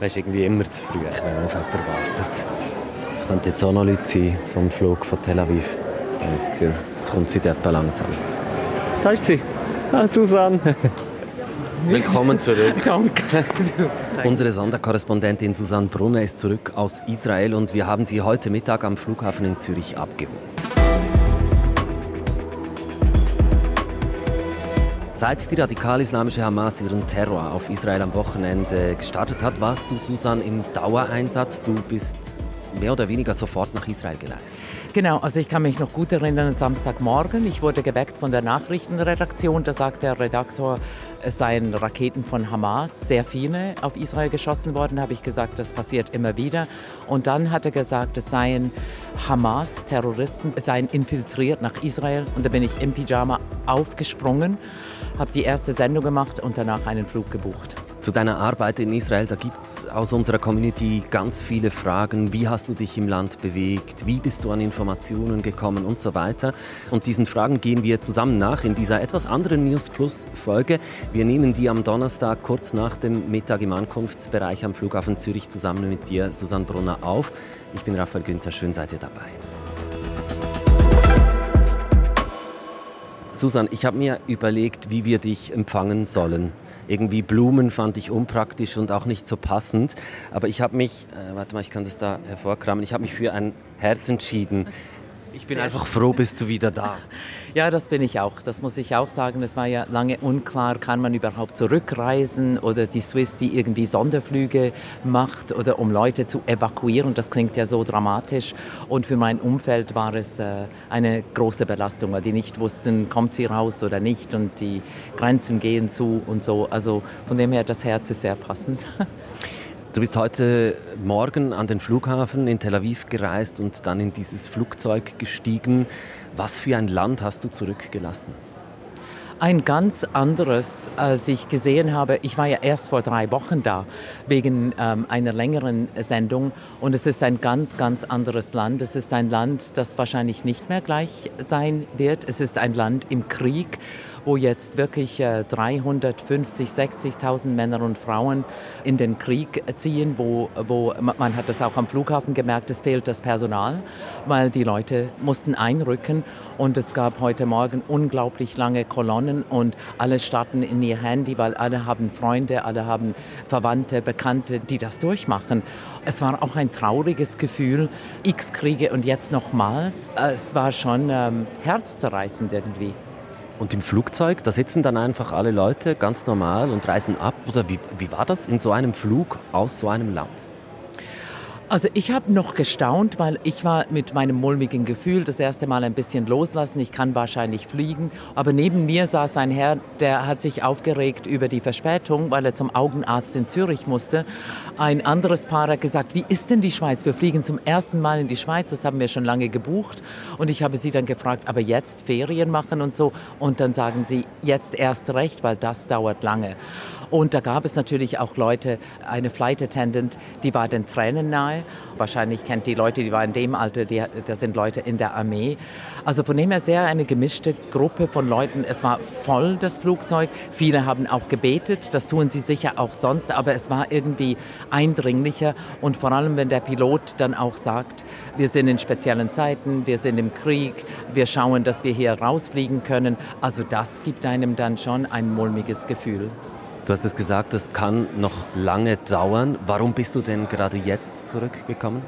Ist irgendwie immer zu früh, wenn man auf jemanden wartet. Es könnte jetzt auch noch Leute sein vom Flug von Tel Aviv. Ich habe das Gefühl, jetzt kommt sie dort langsam. Da ist sie. Ah, Susanne. Willkommen zurück. Danke. Unsere Sonderkorrespondentin Susanne Brunner ist zurück aus Israel und wir haben sie heute Mittag am Flughafen in Zürich abgeholt. Seit die radikal-islamische Hamas ihren Terror auf Israel am Wochenende gestartet hat, warst du, Susan, im Dauereinsatz. Du bist mehr oder weniger sofort nach Israel gereist. Genau, also ich kann mich noch gut erinnern Samstagmorgen. Ich wurde geweckt von der Nachrichtenredaktion. Da sagt der Redaktor, es seien Raketen von Hamas, sehr viele auf Israel geschossen worden. Da habe ich gesagt, das passiert immer wieder. Und dann hat er gesagt, es seien Hamas-Terroristen, seien infiltriert nach Israel. Und da bin ich im Pyjama aufgesprungen, habe die erste Sendung gemacht und danach einen Flug gebucht zu deiner Arbeit in Israel. Da gibt es aus unserer Community ganz viele Fragen. Wie hast du dich im Land bewegt? Wie bist du an Informationen gekommen und so weiter? Und diesen Fragen gehen wir zusammen nach in dieser etwas anderen News Plus Folge. Wir nehmen die am Donnerstag kurz nach dem Mittag im Ankunftsbereich am Flughafen Zürich zusammen mit dir, Susanne Brunner, auf. Ich bin Raphael Günther, schön seid ihr dabei. Susan, ich habe mir überlegt, wie wir dich empfangen sollen. Irgendwie Blumen fand ich unpraktisch und auch nicht so passend. Aber ich habe mich, äh, warte mal, ich kann das da hervorkramen, ich habe mich für ein Herz entschieden. Ich bin einfach froh, bist du wieder da. Ja, das bin ich auch. Das muss ich auch sagen. Es war ja lange unklar, kann man überhaupt zurückreisen oder die Swiss, die irgendwie Sonderflüge macht oder um Leute zu evakuieren. Das klingt ja so dramatisch. Und für mein Umfeld war es äh, eine große Belastung, weil die nicht wussten, kommt sie raus oder nicht und die Grenzen gehen zu und so. Also von dem her, das Herz ist sehr passend. Du bist heute Morgen an den Flughafen in Tel Aviv gereist und dann in dieses Flugzeug gestiegen. Was für ein Land hast du zurückgelassen? Ein ganz anderes, als ich gesehen habe. Ich war ja erst vor drei Wochen da, wegen ähm, einer längeren Sendung. Und es ist ein ganz, ganz anderes Land. Es ist ein Land, das wahrscheinlich nicht mehr gleich sein wird. Es ist ein Land im Krieg wo jetzt wirklich 350, 60.000 Männer und Frauen in den Krieg ziehen, wo, wo man hat das auch am Flughafen gemerkt, es fehlt das Personal, weil die Leute mussten einrücken und es gab heute Morgen unglaublich lange Kolonnen und alle starten in ihr Handy, weil alle haben Freunde, alle haben Verwandte, Bekannte, die das durchmachen. Es war auch ein trauriges Gefühl, x Kriege und jetzt nochmals. Es war schon ähm, herzzerreißend irgendwie. Und im Flugzeug, da sitzen dann einfach alle Leute ganz normal und reisen ab? Oder wie, wie war das in so einem Flug aus so einem Land? Also ich habe noch gestaunt, weil ich war mit meinem mulmigen Gefühl das erste Mal ein bisschen loslassen. Ich kann wahrscheinlich fliegen. Aber neben mir saß ein Herr, der hat sich aufgeregt über die Verspätung, weil er zum Augenarzt in Zürich musste. Ein anderes Paar hat gesagt, wie ist denn die Schweiz? Wir fliegen zum ersten Mal in die Schweiz, das haben wir schon lange gebucht. Und ich habe sie dann gefragt, aber jetzt Ferien machen und so. Und dann sagen sie, jetzt erst recht, weil das dauert lange. Und da gab es natürlich auch Leute, eine Flight Attendant, die war den Tränen nahe. Wahrscheinlich kennt die Leute, die waren in dem Alter, die, das sind Leute in der Armee. Also von dem her sehr eine gemischte Gruppe von Leuten. Es war voll, das Flugzeug. Viele haben auch gebetet, das tun sie sicher auch sonst, aber es war irgendwie eindringlicher. Und vor allem, wenn der Pilot dann auch sagt, wir sind in speziellen Zeiten, wir sind im Krieg, wir schauen, dass wir hier rausfliegen können. Also das gibt einem dann schon ein mulmiges Gefühl. Du hast es gesagt, das kann noch lange dauern. Warum bist du denn gerade jetzt zurückgekommen?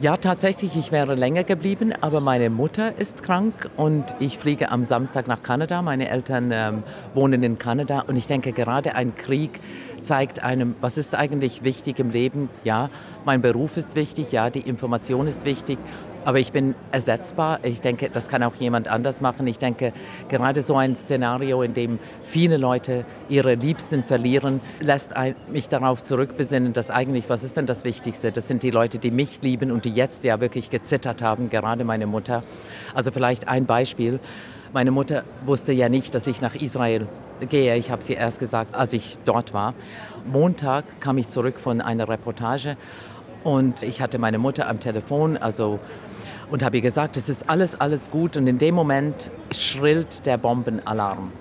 Ja, tatsächlich, ich wäre länger geblieben, aber meine Mutter ist krank und ich fliege am Samstag nach Kanada. Meine Eltern ähm, wohnen in Kanada und ich denke, gerade ein Krieg zeigt einem, was ist eigentlich wichtig im Leben. Ja, mein Beruf ist wichtig, ja, die Information ist wichtig aber ich bin ersetzbar. Ich denke, das kann auch jemand anders machen. Ich denke, gerade so ein Szenario, in dem viele Leute ihre Liebsten verlieren, lässt mich darauf zurückbesinnen, dass eigentlich, was ist denn das Wichtigste? Das sind die Leute, die mich lieben und die jetzt ja wirklich gezittert haben, gerade meine Mutter. Also vielleicht ein Beispiel. Meine Mutter wusste ja nicht, dass ich nach Israel gehe. Ich habe sie erst gesagt, als ich dort war. Montag kam ich zurück von einer Reportage und ich hatte meine Mutter am Telefon, also und habe ihr gesagt, es ist alles, alles gut. Und in dem Moment schrillt der Bombenalarm.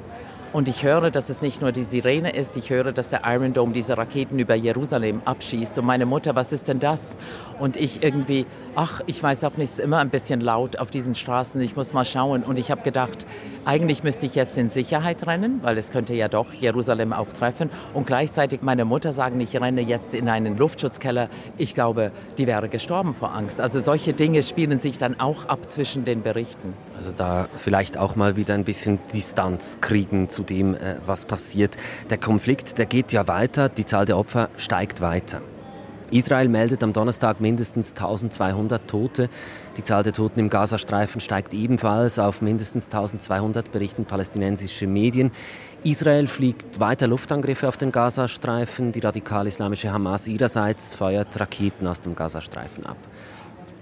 Und ich höre, dass es nicht nur die Sirene ist, ich höre, dass der Iron Dome diese Raketen über Jerusalem abschießt. Und meine Mutter, was ist denn das? Und ich irgendwie, ach, ich weiß auch nicht, es ist immer ein bisschen laut auf diesen Straßen, ich muss mal schauen. Und ich habe gedacht, eigentlich müsste ich jetzt in Sicherheit rennen, weil es könnte ja doch Jerusalem auch treffen. Und gleichzeitig meine Mutter sagen, ich renne jetzt in einen Luftschutzkeller. Ich glaube, die wäre gestorben vor Angst. Also solche Dinge spielen sich dann auch ab zwischen den Berichten. Also da vielleicht auch mal wieder ein bisschen Distanz kriegen zu dem, äh, was passiert. Der Konflikt, der geht ja weiter, die Zahl der Opfer steigt weiter. Israel meldet am Donnerstag mindestens 1200 Tote. Die Zahl der Toten im Gazastreifen steigt ebenfalls auf mindestens 1200, berichten palästinensische Medien. Israel fliegt weiter Luftangriffe auf den Gazastreifen. Die radikal-islamische Hamas ihrerseits feuert Raketen aus dem Gazastreifen ab.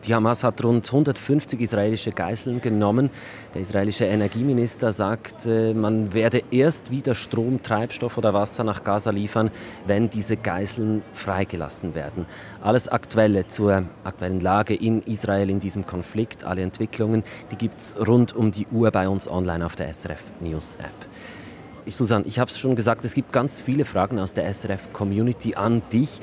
Die Hamas hat rund 150 israelische Geiseln genommen. Der israelische Energieminister sagt, man werde erst wieder Strom, Treibstoff oder Wasser nach Gaza liefern, wenn diese Geiseln freigelassen werden. Alles Aktuelle zur aktuellen Lage in Israel in diesem Konflikt, alle Entwicklungen, die gibt es rund um die Uhr bei uns online auf der SRF News App. Susanne, ich habe es schon gesagt, es gibt ganz viele Fragen aus der SRF-Community an dich.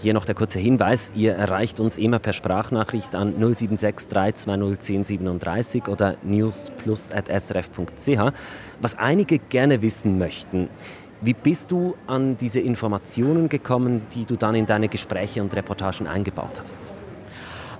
Hier noch der kurze Hinweis, ihr erreicht uns immer per Sprachnachricht an 076 320 1037 oder newsplus.srf.ch. Was einige gerne wissen möchten, wie bist du an diese Informationen gekommen, die du dann in deine Gespräche und Reportagen eingebaut hast?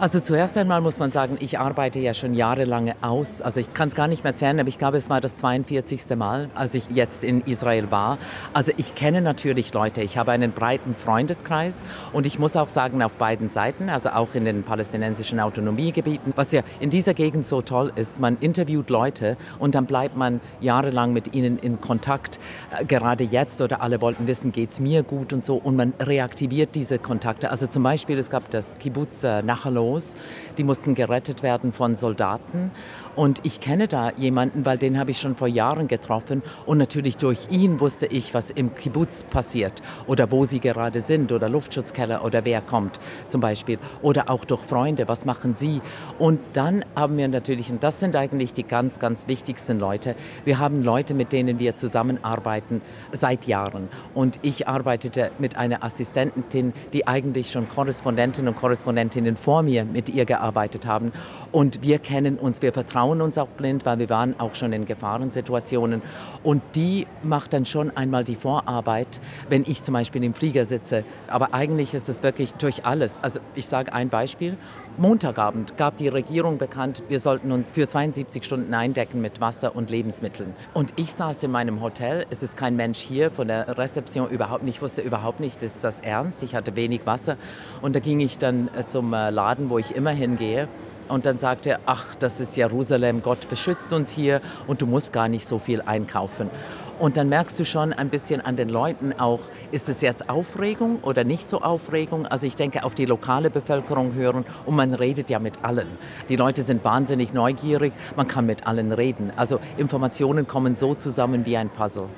Also zuerst einmal muss man sagen, ich arbeite ja schon jahrelang aus. Also ich kann es gar nicht mehr zählen, aber ich glaube, es war das 42. Mal, als ich jetzt in Israel war. Also ich kenne natürlich Leute. Ich habe einen breiten Freundeskreis und ich muss auch sagen, auf beiden Seiten, also auch in den palästinensischen Autonomiegebieten, was ja in dieser Gegend so toll ist, man interviewt Leute und dann bleibt man jahrelang mit ihnen in Kontakt. Äh, gerade jetzt oder alle wollten wissen, geht es mir gut und so und man reaktiviert diese Kontakte. Also zum Beispiel, es gab das Kibbutz äh, Nachalo Los. Die mussten gerettet werden von Soldaten. Und ich kenne da jemanden, weil den habe ich schon vor Jahren getroffen. Und natürlich durch ihn wusste ich, was im Kibbutz passiert oder wo sie gerade sind oder Luftschutzkeller oder wer kommt zum Beispiel. Oder auch durch Freunde, was machen sie. Und dann haben wir natürlich, und das sind eigentlich die ganz, ganz wichtigsten Leute, wir haben Leute, mit denen wir zusammenarbeiten seit Jahren. Und ich arbeitete mit einer Assistentin, die eigentlich schon Korrespondentinnen und Korrespondentinnen vor mir mit ihr gearbeitet haben. Und wir kennen uns, wir vertrauen trauen uns auch blind, weil wir waren auch schon in Gefahrensituationen. Und die macht dann schon einmal die Vorarbeit, wenn ich zum Beispiel im Flieger sitze. Aber eigentlich ist es wirklich durch alles. Also ich sage ein Beispiel. Montagabend gab die Regierung bekannt, wir sollten uns für 72 Stunden eindecken mit Wasser und Lebensmitteln. Und ich saß in meinem Hotel, es ist kein Mensch hier von der Rezeption überhaupt nicht, ich wusste überhaupt nicht, ist das ernst? Ich hatte wenig Wasser. Und da ging ich dann äh, zum äh, Laden, wo ich immer hingehe. Und dann sagte er, ach, das ist Jerusalem, Gott beschützt uns hier und du musst gar nicht so viel einkaufen. Und dann merkst du schon ein bisschen an den Leuten auch, ist es jetzt Aufregung oder nicht so Aufregung? Also ich denke, auf die lokale Bevölkerung hören und man redet ja mit allen. Die Leute sind wahnsinnig neugierig, man kann mit allen reden. Also Informationen kommen so zusammen wie ein Puzzle.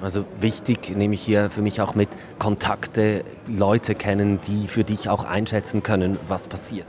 Also wichtig nehme ich hier für mich auch mit Kontakte, Leute kennen, die für dich auch einschätzen können, was passiert.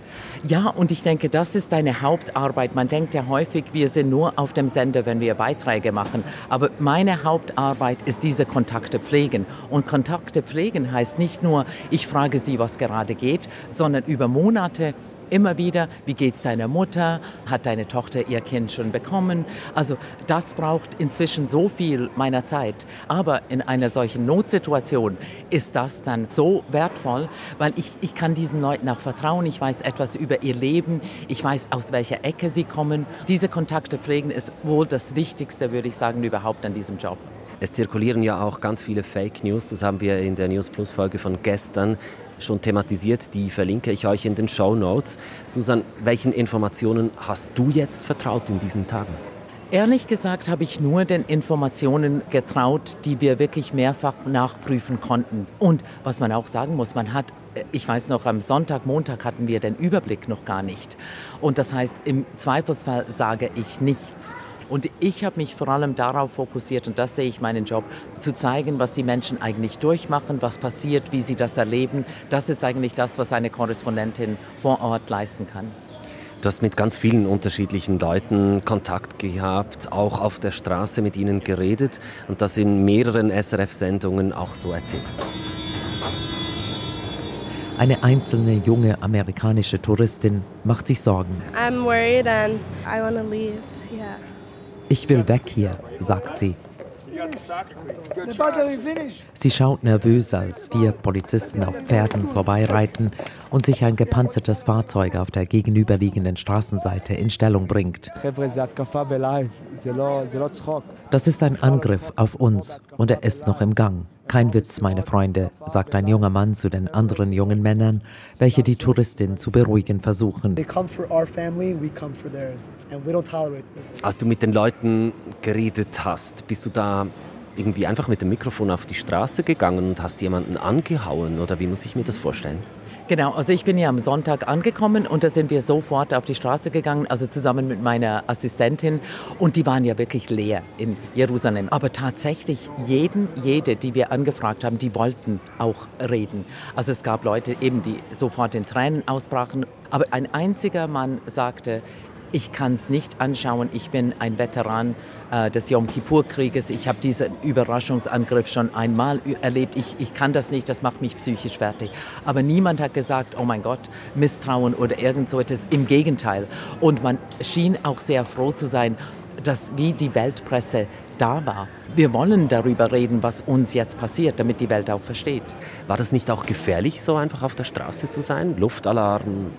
Ja, und ich denke, das ist deine Hauptarbeit. Man denkt ja häufig, wir sind nur auf dem Sender, wenn wir Beiträge machen. Aber meine Hauptarbeit ist diese Kontakte pflegen. Und Kontakte pflegen heißt nicht nur, ich frage sie, was gerade geht, sondern über Monate immer wieder, wie geht es deiner Mutter? Hat deine Tochter ihr Kind schon bekommen? Also das braucht inzwischen so viel meiner Zeit. Aber in einer solchen Notsituation ist das dann so wertvoll, weil ich, ich kann diesen Leuten auch vertrauen. Ich weiß etwas über ihr Leben. Ich weiß, aus welcher Ecke sie kommen. Diese Kontakte pflegen ist wohl das Wichtigste, würde ich sagen, überhaupt an diesem Job. Es zirkulieren ja auch ganz viele Fake News. Das haben wir in der News Plus Folge von gestern schon thematisiert. Die verlinke ich euch in den Show Notes. Susan, welchen Informationen hast du jetzt vertraut in diesen Tagen? Ehrlich gesagt habe ich nur den Informationen getraut, die wir wirklich mehrfach nachprüfen konnten. Und was man auch sagen muss, man hat, ich weiß noch, am Sonntag, Montag hatten wir den Überblick noch gar nicht. Und das heißt, im Zweifelsfall sage ich nichts. Und ich habe mich vor allem darauf fokussiert, und das sehe ich meinen Job, zu zeigen, was die Menschen eigentlich durchmachen, was passiert, wie sie das erleben. Das ist eigentlich das, was eine Korrespondentin vor Ort leisten kann. Du hast mit ganz vielen unterschiedlichen Leuten Kontakt gehabt, auch auf der Straße mit ihnen geredet und das in mehreren SRF-Sendungen auch so erzählt. Eine einzelne junge amerikanische Touristin macht sich Sorgen. I'm worried and I want to leave. Yeah. Ich will weg hier, sagt sie. Sie schaut nervös, als vier Polizisten auf Pferden vorbeireiten und sich ein gepanzertes Fahrzeug auf der gegenüberliegenden Straßenseite in Stellung bringt. Das ist ein Angriff auf uns und er ist noch im Gang. Kein Witz, meine Freunde, sagt ein junger Mann zu den anderen jungen Männern, welche die Touristin zu beruhigen versuchen. Als du mit den Leuten geredet hast, bist du da irgendwie einfach mit dem Mikrofon auf die Straße gegangen und hast jemanden angehauen oder wie muss ich mir das vorstellen? Genau, also ich bin ja am Sonntag angekommen und da sind wir sofort auf die Straße gegangen, also zusammen mit meiner Assistentin und die waren ja wirklich leer in Jerusalem. Aber tatsächlich jeden, jede, die wir angefragt haben, die wollten auch reden. Also es gab Leute eben, die sofort in Tränen ausbrachen, aber ein einziger Mann sagte, ich kann es nicht anschauen, ich bin ein Veteran äh, des Yom Kippur-Krieges. Ich habe diesen Überraschungsangriff schon einmal erlebt. Ich, ich kann das nicht, das macht mich psychisch fertig. Aber niemand hat gesagt, oh mein Gott, Misstrauen oder irgend so etwas. Im Gegenteil. Und man schien auch sehr froh zu sein, dass wie die Weltpresse da war. Wir wollen darüber reden, was uns jetzt passiert, damit die Welt auch versteht. War das nicht auch gefährlich, so einfach auf der Straße zu sein? Luftalarm,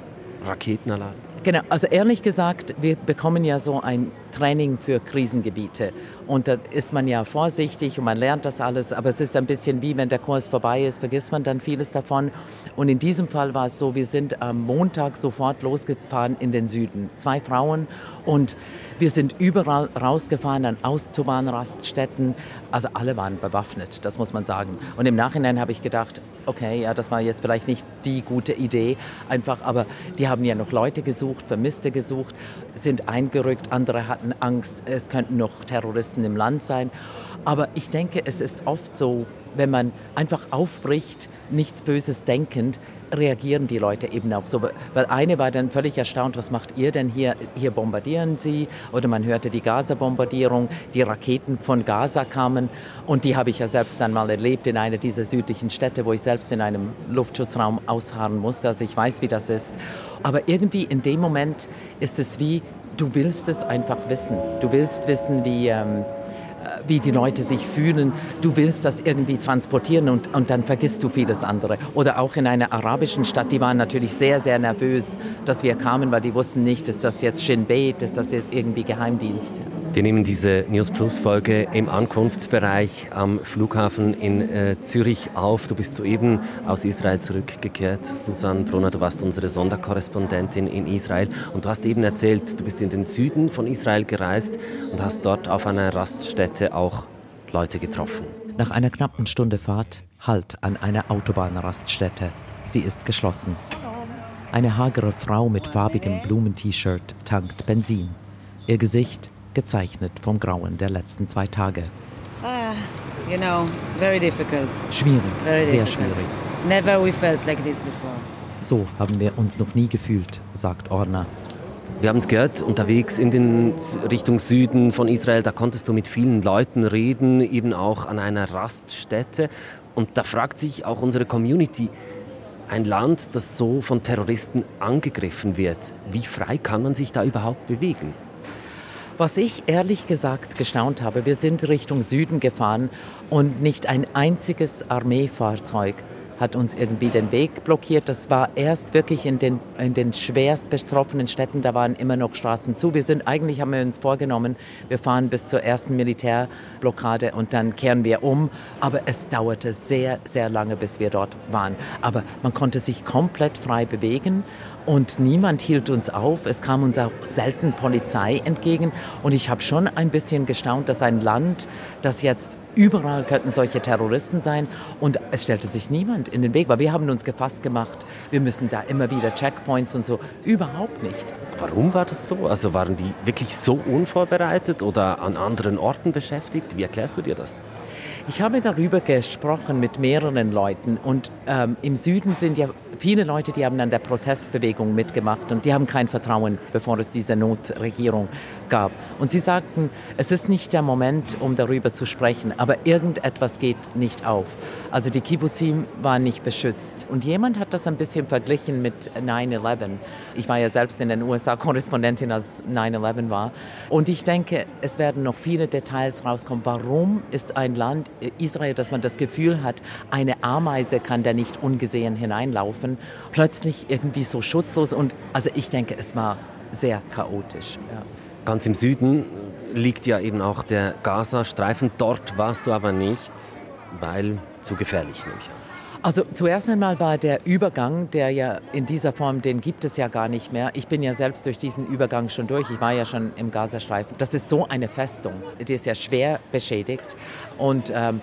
Raketenalarm? Genau, also ehrlich gesagt, wir bekommen ja so ein Training für Krisengebiete. Und da ist man ja vorsichtig und man lernt das alles, aber es ist ein bisschen wie, wenn der Kurs vorbei ist, vergisst man dann vieles davon. Und in diesem Fall war es so, wir sind am Montag sofort losgefahren in den Süden. Zwei Frauen und wir sind überall rausgefahren an Autobahnraststätten. Also alle waren bewaffnet, das muss man sagen. Und im Nachhinein habe ich gedacht, okay, ja, das war jetzt vielleicht nicht die gute Idee, einfach, aber die haben ja noch Leute gesucht, Vermisste gesucht, sind eingerückt, andere hatten Angst, es könnten noch Terroristen im Land sein. Aber ich denke, es ist oft so, wenn man einfach aufbricht, nichts Böses denkend, reagieren die Leute eben auch so. Weil eine war dann völlig erstaunt, was macht ihr denn hier? Hier bombardieren sie. Oder man hörte die Gaza-Bombardierung, die Raketen von Gaza kamen. Und die habe ich ja selbst dann mal erlebt in einer dieser südlichen Städte, wo ich selbst in einem Luftschutzraum ausharren musste. Also ich weiß, wie das ist. Aber irgendwie in dem Moment ist es wie, du willst es einfach wissen. Du willst wissen, wie... Ähm, wie die Leute sich fühlen. Du willst das irgendwie transportieren und, und dann vergisst du vieles andere. Oder auch in einer arabischen Stadt, die waren natürlich sehr, sehr nervös, dass wir kamen, weil die wussten nicht, ist das jetzt Shin Bet, ist das irgendwie Geheimdienst. Wir nehmen diese News Plus Folge im Ankunftsbereich am Flughafen in äh, Zürich auf. Du bist soeben aus Israel zurückgekehrt. Susanne Brunner, du warst unsere Sonderkorrespondentin in Israel und du hast eben erzählt, du bist in den Süden von Israel gereist und hast dort auf einer Raststätte auch Leute getroffen. Nach einer knappen Stunde Fahrt Halt an einer Autobahnraststätte. Sie ist geschlossen. Eine hagere Frau mit farbigem Blumen-T-Shirt tankt Benzin. Ihr Gesicht gezeichnet vom Grauen der letzten zwei Tage. Ah, you know, very difficult. Schwierig, very sehr difficult. schwierig. Never we felt like this before. So haben wir uns noch nie gefühlt, sagt Orna. Wir haben es gehört, unterwegs in den Richtung Süden von Israel, da konntest du mit vielen Leuten reden, eben auch an einer Raststätte. Und da fragt sich auch unsere Community, ein Land, das so von Terroristen angegriffen wird, wie frei kann man sich da überhaupt bewegen? Was ich ehrlich gesagt gestaunt habe, wir sind Richtung Süden gefahren und nicht ein einziges Armeefahrzeug hat uns irgendwie den Weg blockiert. Das war erst wirklich in den, in den schwerst betroffenen Städten, da waren immer noch Straßen zu. Wir sind eigentlich, haben wir uns vorgenommen, wir fahren bis zur ersten Militärblockade und dann kehren wir um. Aber es dauerte sehr, sehr lange, bis wir dort waren. Aber man konnte sich komplett frei bewegen und niemand hielt uns auf. Es kam uns auch selten Polizei entgegen. Und ich habe schon ein bisschen gestaunt, dass ein Land, das jetzt überall könnten solche Terroristen sein und es stellte sich niemand in den Weg, weil wir haben uns gefasst gemacht, wir müssen da immer wieder Checkpoints und so. Überhaupt nicht. Warum war das so? Also waren die wirklich so unvorbereitet oder an anderen Orten beschäftigt? Wie erklärst du dir das? Ich habe darüber gesprochen mit mehreren Leuten und ähm, im Süden sind ja viele Leute, die haben an der Protestbewegung mitgemacht und die haben kein Vertrauen, bevor es diese Notregierung gab. Und sie sagten, es ist nicht der Moment, um darüber zu sprechen, aber irgendetwas geht nicht auf. Also die Kibbuzim waren nicht beschützt. Und jemand hat das ein bisschen verglichen mit 9-11. Ich war ja selbst in den USA Korrespondentin, als 9-11 war. Und ich denke, es werden noch viele Details rauskommen. Warum ist ein Land, Israel, dass man das Gefühl hat, eine Ameise kann da nicht ungesehen hineinlaufen, plötzlich irgendwie so schutzlos? Und also ich denke, es war sehr chaotisch. Ja. Ganz im Süden liegt ja eben auch der Gazastreifen. Dort warst du aber nicht, weil zu gefährlich, nehme ich an. Also zuerst einmal war der Übergang, der ja in dieser Form, den gibt es ja gar nicht mehr. Ich bin ja selbst durch diesen Übergang schon durch. Ich war ja schon im Gazastreifen. Das ist so eine Festung. Die ist ja schwer beschädigt. Und ähm,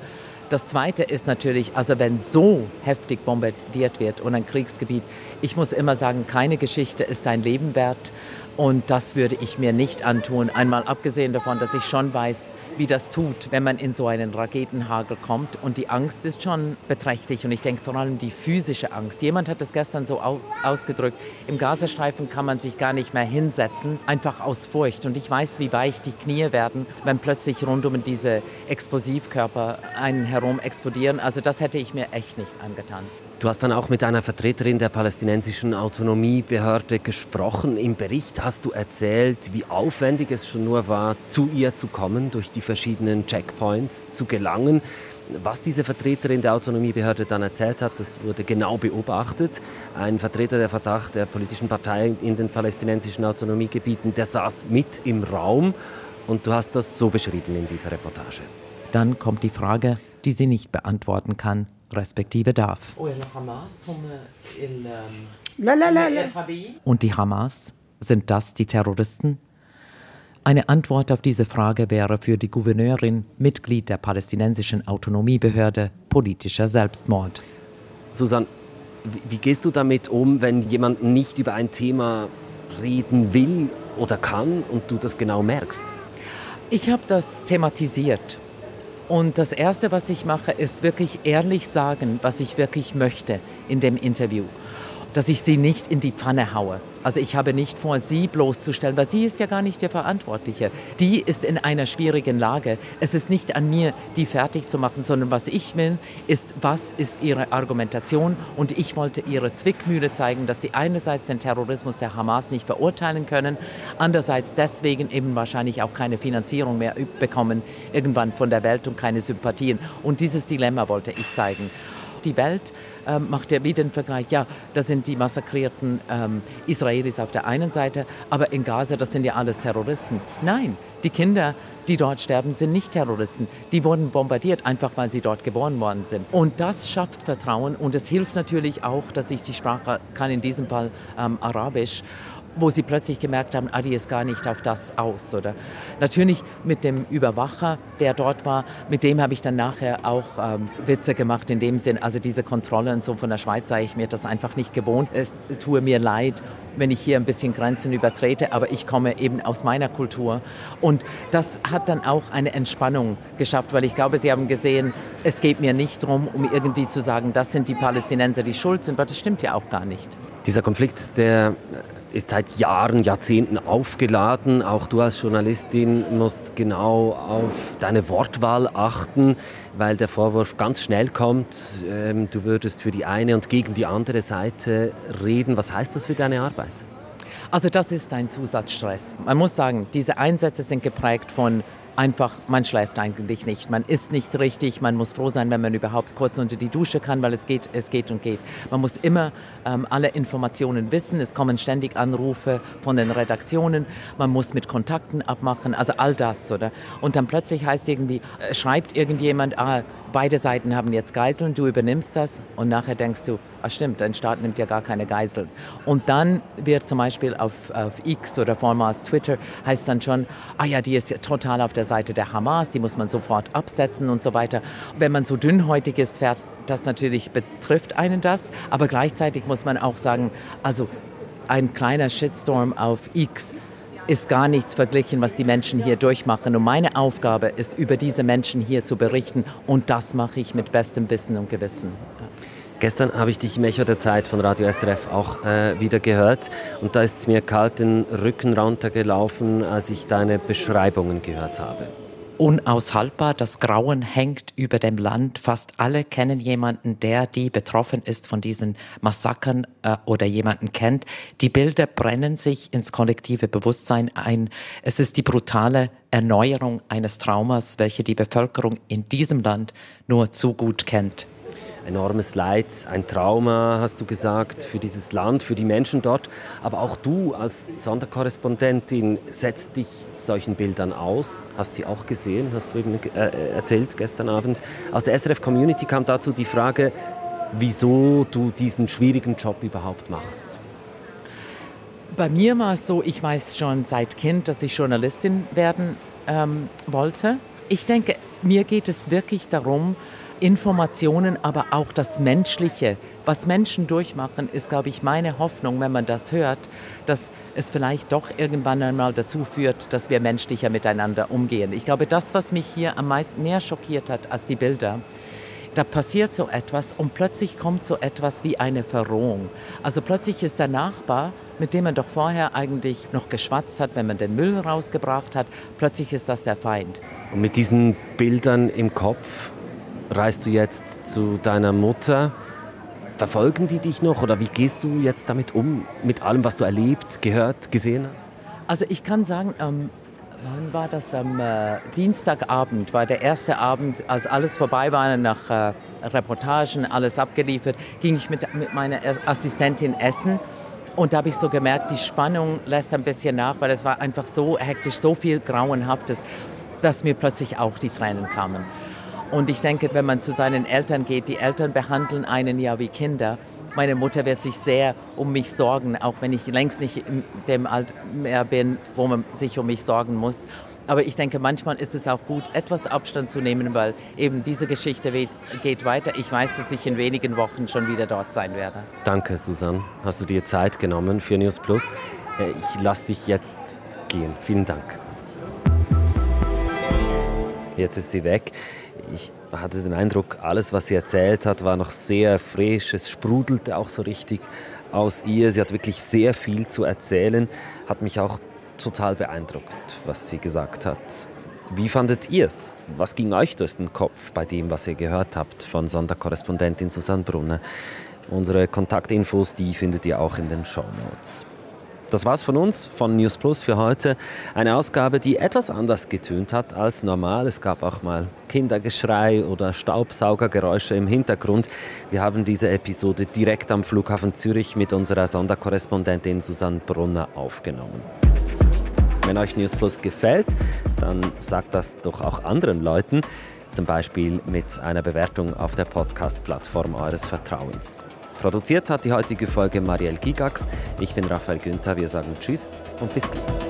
das Zweite ist natürlich, also wenn so heftig bombardiert wird und ein Kriegsgebiet, ich muss immer sagen, keine Geschichte ist ein Leben wert. Und das würde ich mir nicht antun. Einmal abgesehen davon, dass ich schon weiß, wie das tut, wenn man in so einen Raketenhagel kommt. Und die Angst ist schon beträchtlich. Und ich denke vor allem die physische Angst. Jemand hat es gestern so ausgedrückt. Im Gazastreifen kann man sich gar nicht mehr hinsetzen, einfach aus Furcht. Und ich weiß, wie weich die Knie werden, wenn plötzlich rund um diese Explosivkörper einen herum explodieren. Also das hätte ich mir echt nicht angetan. Du hast dann auch mit einer Vertreterin der palästinensischen Autonomiebehörde gesprochen. Im Bericht hast du erzählt, wie aufwendig es schon nur war, zu ihr zu kommen, durch die verschiedenen Checkpoints zu gelangen. Was diese Vertreterin der Autonomiebehörde dann erzählt hat, das wurde genau beobachtet. Ein Vertreter der Verdacht der politischen Partei in den palästinensischen Autonomiegebieten, der saß mit im Raum und du hast das so beschrieben in dieser Reportage. Dann kommt die Frage, die sie nicht beantworten kann respektive darf. Und die Hamas, sind das die Terroristen? Eine Antwort auf diese Frage wäre für die Gouverneurin, Mitglied der palästinensischen Autonomiebehörde, politischer Selbstmord. Susan, wie gehst du damit um, wenn jemand nicht über ein Thema reden will oder kann und du das genau merkst? Ich habe das thematisiert und das Erste, was ich mache, ist wirklich ehrlich sagen, was ich wirklich möchte in dem Interview. Dass ich sie nicht in die Pfanne haue. Also ich habe nicht vor, sie bloßzustellen, weil sie ist ja gar nicht der Verantwortliche. Die ist in einer schwierigen Lage. Es ist nicht an mir, die fertig zu machen, sondern was ich will, ist, was ist ihre Argumentation. Und ich wollte ihre Zwickmühle zeigen, dass sie einerseits den Terrorismus der Hamas nicht verurteilen können, andererseits deswegen eben wahrscheinlich auch keine Finanzierung mehr bekommen, irgendwann von der Welt und keine Sympathien. Und dieses Dilemma wollte ich zeigen. Die Welt ähm, macht er wieder den Vergleich, ja, das sind die massakrierten ähm, Israelis auf der einen Seite, aber in Gaza, das sind ja alles Terroristen. Nein, die Kinder, die dort sterben, sind nicht Terroristen. Die wurden bombardiert, einfach weil sie dort geboren worden sind. Und das schafft Vertrauen und es hilft natürlich auch, dass ich die Sprache kann, in diesem Fall ähm, Arabisch wo sie plötzlich gemerkt haben, Adi ist gar nicht auf das aus. Oder natürlich mit dem Überwacher, der dort war, mit dem habe ich dann nachher auch ähm, Witze gemacht in dem Sinn. Also diese Kontrolle und so von der Schweiz sei ich mir das einfach nicht gewohnt. Es tue mir leid, wenn ich hier ein bisschen Grenzen übertrete, aber ich komme eben aus meiner Kultur. Und das hat dann auch eine Entspannung geschafft, weil ich glaube, Sie haben gesehen, es geht mir nicht darum, um irgendwie zu sagen, das sind die Palästinenser, die schuld sind, weil das stimmt ja auch gar nicht. Dieser Konflikt, der ist seit Jahren, Jahrzehnten aufgeladen. Auch du als Journalistin musst genau auf deine Wortwahl achten, weil der Vorwurf ganz schnell kommt, ähm, du würdest für die eine und gegen die andere Seite reden. Was heißt das für deine Arbeit? Also das ist ein Zusatzstress. Man muss sagen, diese Einsätze sind geprägt von einfach, man schläft eigentlich nicht, man isst nicht richtig, man muss froh sein, wenn man überhaupt kurz unter die Dusche kann, weil es geht, es geht und geht. Man muss immer ähm, alle Informationen wissen, es kommen ständig Anrufe von den Redaktionen, man muss mit Kontakten abmachen, also all das, oder? Und dann plötzlich heißt irgendwie, äh, schreibt irgendjemand, ah, beide Seiten haben jetzt Geiseln, du übernimmst das und nachher denkst du, ah stimmt, dein Staat nimmt ja gar keine Geiseln. Und dann wird zum Beispiel auf, auf X oder vormals Twitter heißt dann schon, ah ja, die ist ja total auf der Seite der Hamas, die muss man sofort absetzen und so weiter. Wenn man so dünnhäutig ist, fährt das natürlich betrifft einen das, aber gleichzeitig muss man auch sagen, also ein kleiner Shitstorm auf X ist gar nichts verglichen, was die Menschen hier durchmachen. Und meine Aufgabe ist, über diese Menschen hier zu berichten. Und das mache ich mit bestem Wissen und Gewissen. Gestern habe ich dich im Echo der Zeit von Radio SRF auch äh, wieder gehört und da ist es mir kalt den Rücken runtergelaufen, als ich deine Beschreibungen gehört habe unaushaltbar. Das Grauen hängt über dem Land. Fast alle kennen jemanden, der, die betroffen ist von diesen Massakern äh, oder jemanden kennt. Die Bilder brennen sich ins kollektive Bewusstsein ein. Es ist die brutale Erneuerung eines Traumas, welche die Bevölkerung in diesem Land nur zu gut kennt enormes Leid, ein Trauma, hast du gesagt, für dieses Land, für die Menschen dort. Aber auch du als Sonderkorrespondentin setzt dich solchen Bildern aus. Hast sie auch gesehen, hast du eben äh, erzählt gestern Abend. Aus der SRF Community kam dazu die Frage, wieso du diesen schwierigen Job überhaupt machst. Bei mir war es so, ich weiß schon seit Kind, dass ich Journalistin werden ähm, wollte. Ich denke, mir geht es wirklich darum, Informationen, aber auch das Menschliche, was Menschen durchmachen, ist, glaube ich, meine Hoffnung, wenn man das hört, dass es vielleicht doch irgendwann einmal dazu führt, dass wir menschlicher miteinander umgehen. Ich glaube, das, was mich hier am meisten mehr schockiert hat als die Bilder, da passiert so etwas und plötzlich kommt so etwas wie eine Verrohung. Also plötzlich ist der Nachbar, mit dem man doch vorher eigentlich noch geschwatzt hat, wenn man den Müll rausgebracht hat, plötzlich ist das der Feind. Und mit diesen Bildern im Kopf reist du jetzt zu deiner Mutter. Verfolgen die dich noch oder wie gehst du jetzt damit um, mit allem, was du erlebt, gehört, gesehen hast? Also ich kann sagen, ähm, wann war das? Am äh, Dienstagabend war der erste Abend, als alles vorbei war, nach äh, Reportagen, alles abgeliefert, ging ich mit, mit meiner Assistentin essen. Und da habe ich so gemerkt, die Spannung lässt ein bisschen nach, weil es war einfach so hektisch, so viel Grauenhaftes, dass mir plötzlich auch die Tränen kamen. Und ich denke, wenn man zu seinen Eltern geht, die Eltern behandeln einen ja wie Kinder. Meine Mutter wird sich sehr um mich sorgen, auch wenn ich längst nicht in dem Alter mehr bin, wo man sich um mich sorgen muss. Aber ich denke, manchmal ist es auch gut, etwas Abstand zu nehmen, weil eben diese Geschichte geht weiter. Ich weiß, dass ich in wenigen Wochen schon wieder dort sein werde. Danke, Susanne. Hast du dir Zeit genommen für News Plus? Äh, ich lasse dich jetzt gehen. Vielen Dank. Jetzt ist sie weg ich hatte den Eindruck, alles, was sie erzählt hat, war noch sehr frisch. Es sprudelte auch so richtig aus ihr. Sie hat wirklich sehr viel zu erzählen. Hat mich auch total beeindruckt, was sie gesagt hat. Wie fandet ihr es? Was ging euch durch den Kopf bei dem, was ihr gehört habt von Sonderkorrespondentin Susanne Brunner? Unsere Kontaktinfos, die findet ihr auch in den Show Notes. Das war's von uns, von News Plus für heute. Eine Ausgabe, die etwas anders getönt hat als normal. Es gab auch mal Kindergeschrei oder Staubsaugergeräusche im Hintergrund. Wir haben diese Episode direkt am Flughafen Zürich mit unserer Sonderkorrespondentin Susanne Brunner aufgenommen. Wenn euch News Plus gefällt, dann sagt das doch auch anderen Leuten, zum Beispiel mit einer Bewertung auf der Podcast-Plattform eures Vertrauens. Produziert hat die heutige Folge Marielle Gigax. Ich bin Raphael Günther. Wir sagen Tschüss und bis gleich.